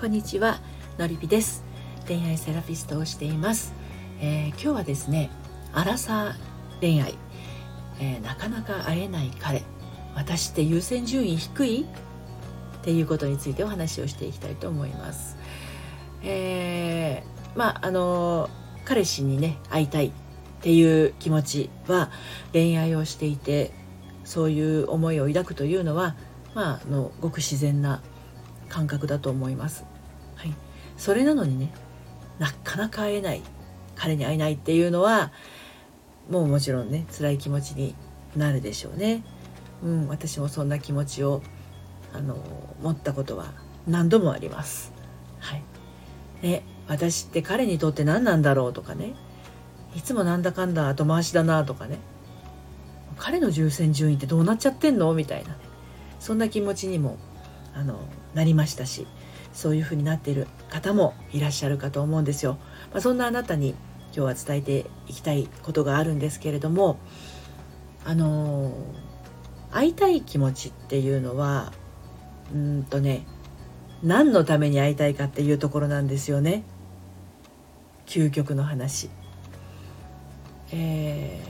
こんにちはのりぴです。恋愛セラピストをしています、えー、今日はですねアラサー恋愛、えー、なかなか会えない彼。私って優先順位低い？っていうことについてお話をしていきたいと思います。えー、まああの彼氏にね会いたい。っていう気持ちは恋愛をしていてそういう思いを抱くというのはまあ、あのごく自然な感覚だと思います。それなのにねなかなか会えない彼に会えないっていうのはもうもちろんね辛い気持ちになるでしょうね。うん、私もそんな気持ちをあの持ったことは何度もあります。はい。ね、私って彼にとって何なんだろうとかねいつもなんだかんだ後回しだなとかね彼の優先順位ってどうなっちゃってんのみたいなねそんな気持ちにもあのなりましたしそういうふうになっている方もいらっしゃるかと思うんですよ。まあ、そんなあなたに今日は伝えていきたいことがあるんですけれどもあの会いたい気持ちっていうのはうんとね何のために会いたいかっていうところなんですよね究極の話。え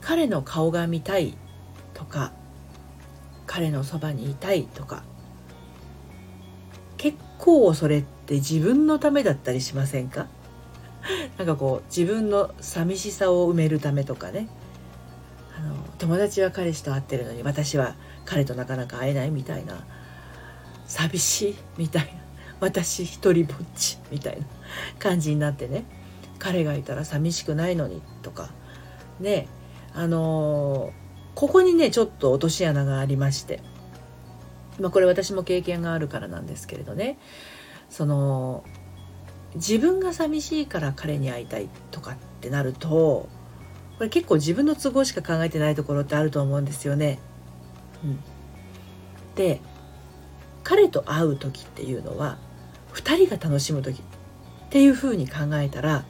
ー、彼の顔が見たいとか彼のそばにいたいとか構それって自分のためだったりしませんか？なんかこう自分の寂しさを埋めるためとかね。あの友達は彼氏と会ってるのに私は彼となかなか会えないみたいな。寂しいみたいな。私一人ぼっちみたいな。感じになってね。彼がいたら寂しくないのにとか。ね。あのここにねちょっと落とし穴がありまして、まあ、これ私も経験があるからなんですけれどねその自分が寂しいから彼に会いたいとかってなるとこれ結構自分の都合しか考えてないところってあると思うんですよね。うん、で彼と会う時っていうのは2人が楽しむ時っていうふうに考えたら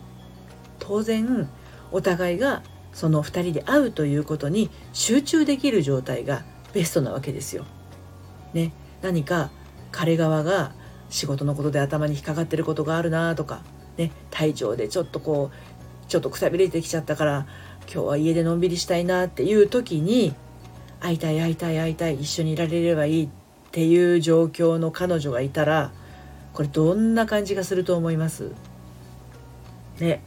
当然お互いがその2人で会うということに集中できる状態がベストなわけですよ。ね、何か彼側が仕事のことで頭に引っかかってることがあるなとか、ね、体調でちょっとこうちょっとくたびれてきちゃったから今日は家でのんびりしたいなっていう時に会いたい会いたい会いたい一緒にいられればいいっていう状況の彼女がいたらこれどんな感じがすると思います？ね。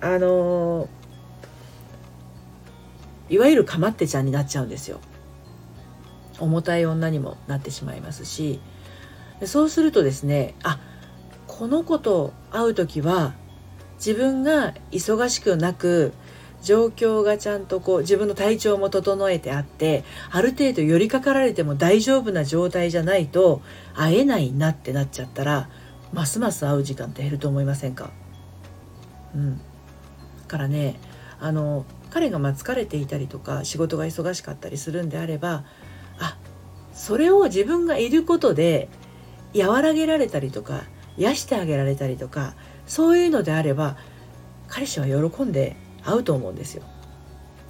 あのーいわゆるかまってちゃんになっちゃうんですよ。重たい女にもなってしまいますしそうするとですねあこの子と会う時は自分が忙しくなく状況がちゃんとこう自分の体調も整えてあってある程度寄りかかられても大丈夫な状態じゃないと会えないなってなっちゃったらますます会う時間って減ると思いませんか？うん。だからねあの彼がま疲れていたりとか仕事が忙しかったりするんであればあそれを自分がいることで和らげられたりとか癒してあげられたりとかそういうのであれば彼氏は喜んで会うと思うんですよ。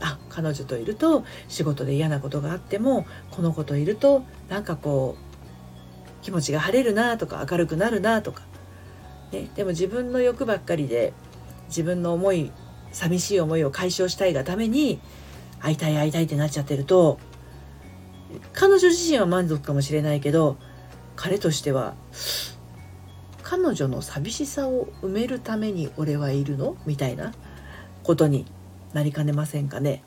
あ彼女といると仕事で嫌なことがあってもこの子といるとなんかこう気持ちが晴れるなとか明るくなるなとか、ね、でも自分の欲ばっかりで自分の思い寂しい思いを解消したいがために会いたい会いたいってなっちゃってると彼女自身は満足かもしれないけど彼としては彼女の寂しさを埋めるために俺はいるの？みたいなことになりかねませんかね。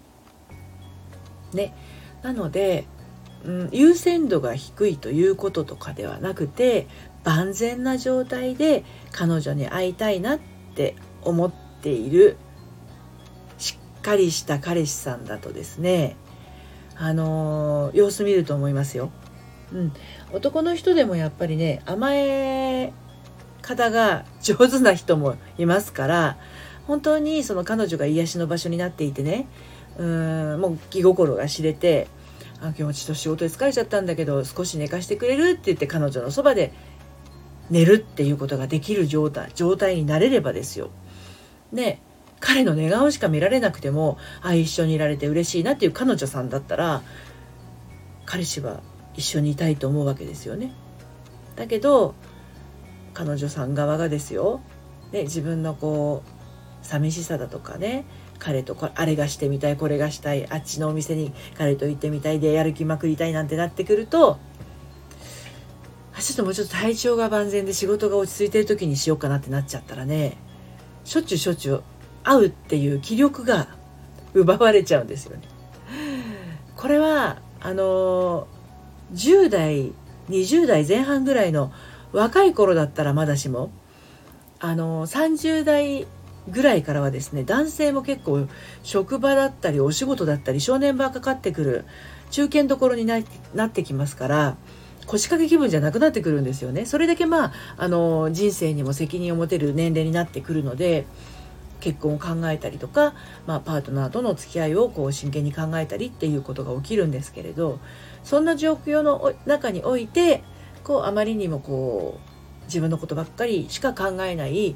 ね。なので、うん、優先度が低いということとかではなくて万全な状態で彼女に会いたいなって思っているしっかりした彼氏さんだとですね。あのー、様子見ると思いますよ。うん、男の人でもやっぱりね甘え方が上手な人もいますから本当にその彼女が癒しの場所になっていてねうんもう気心が知れてあ今日ちょっと仕事で疲れちゃったんだけど少し寝かしてくれるって言って彼女のそばで寝るっていうことができる状態状態になれればですよ。ね彼の寝顔しか見られなくてもあ一緒にいられて嬉しいなっていう彼女さんだったら彼氏は一緒にいたいと思うわけですよね。だけど彼女さん側がですよ、ね、自分のこう寂しさだとかね彼とあれがしてみたいこれがしたいあっちのお店に彼と行ってみたいでやる気まくりたいなんてなってくるとあちょっともうちょっと体調が万全で仕事が落ち着いてる時にしようかなってなっちゃったらねしょっちゅうしょっちゅう会うっていう気力が奪われちゃうんですよね。これはあの10代20代前半ぐらいの若い頃だったらまだしもあの30代ぐらいからはですね男性も結構職場だったりお仕事だったり正念場かかってくる中堅どころになってきますから腰掛け気分じゃなくなってくるんですよねそれだけまああの人生にも責任を持てる年齢になってくるので結婚を考えたりとか、まあ、パートナーとの付き合いをこう真剣に考えたりっていうことが起きるんですけれどそんな状況の中においてこうあまりにもこう自分のことばっかりしか考えない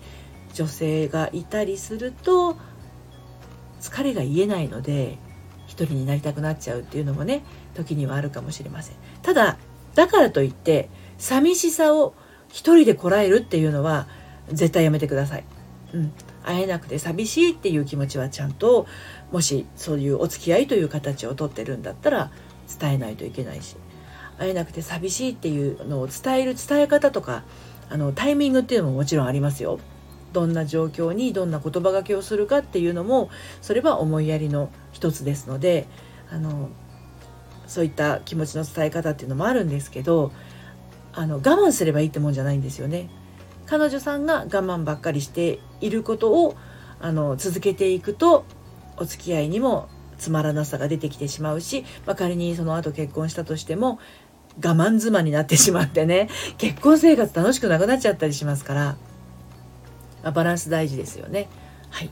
女性がいたりすると疲れが癒えないので一人になりたくなっちゃうっていうのもね時にはあるかもしれません。ただだからといって寂しさを一人でこらえるっていうのは絶対やめてください。うん、会えなくて寂しいっていう気持ちはちゃんともしそういうお付き合いという形をとってるんだったら伝えないといけないし会えなくて寂しいっていうのを伝える伝え方とかあのタイミングっていうのももちろんありますよ。どんな状況にどんな言葉がけをするかっていうのもそれは思いやりの一つですのであのそういった気持ちの伝え方っていうのもあるんですけどあの我慢すればいいってもんじゃないんですよね。彼女さんが我慢ばっかりしていることをあの続けていくとお付き合いにもつまらなさが出てきてしまうし、まあ、仮にその後結婚したとしても我慢妻になってしまってね 結婚生活楽しくなくなっちゃったりしますから、まあ、バランス大事ですよね。はい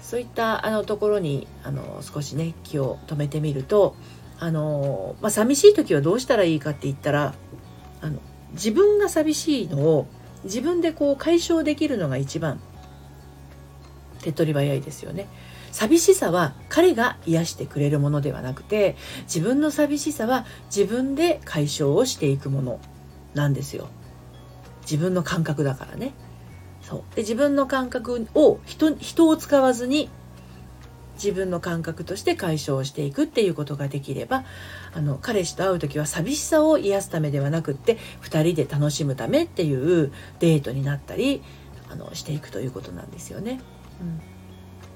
そういったあのところにあの少しね気を止めてみるとあの、まあ、寂しい時はどうしたらいいかって言ったらあの自分が寂しいのを自分でこう解消できるのが一番手っ取り早いですよね。寂しさは彼が癒してくれるものではなくて自分の寂しさは自分で解消をしていくものなんですよ。自分の感覚だからね。そうで自分の感覚を人人を使わずに自分の感覚として解消していくっていうことができればあの彼氏と会う時は寂しさを癒すためではなくって2人で楽しむためっていうデートになったりあのしていくということなんですよね。うん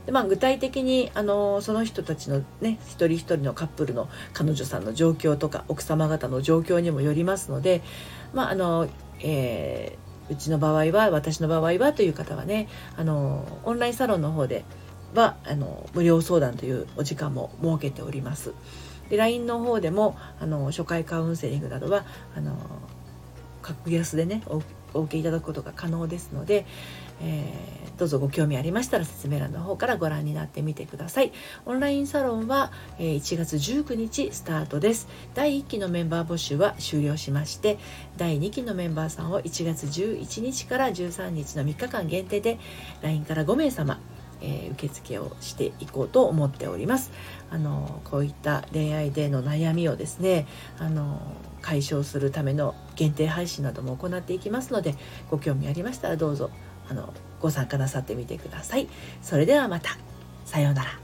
でまあ、具体的にあのその人たちのね一人一人のカップルの彼女さんの状況とか奥様方の状況にもよりますので、まああのえー、うちの場合は私の場合はという方はねあのオンラインサロンの方ではあの無料相談というお時間も設けております。で LINE の方でもあの初回カウンセリングなどはあの格安でねお受けいただくことが可能ですので、えー、どうぞご興味ありましたら説明欄の方からご覧になってみてくださいオンラインサロンは、えー、1月19日スタートです第1期のメンバー募集は終了しまして第2期のメンバーさんを1月11日から13日の3日間限定で LINE から5名様えー、受付をしていこうと思っております。あのこういった恋愛での悩みをですねあの解消するための限定配信なども行っていきますのでご興味ありましたらどうぞあのご参加なさってみてください。それではまたさようなら。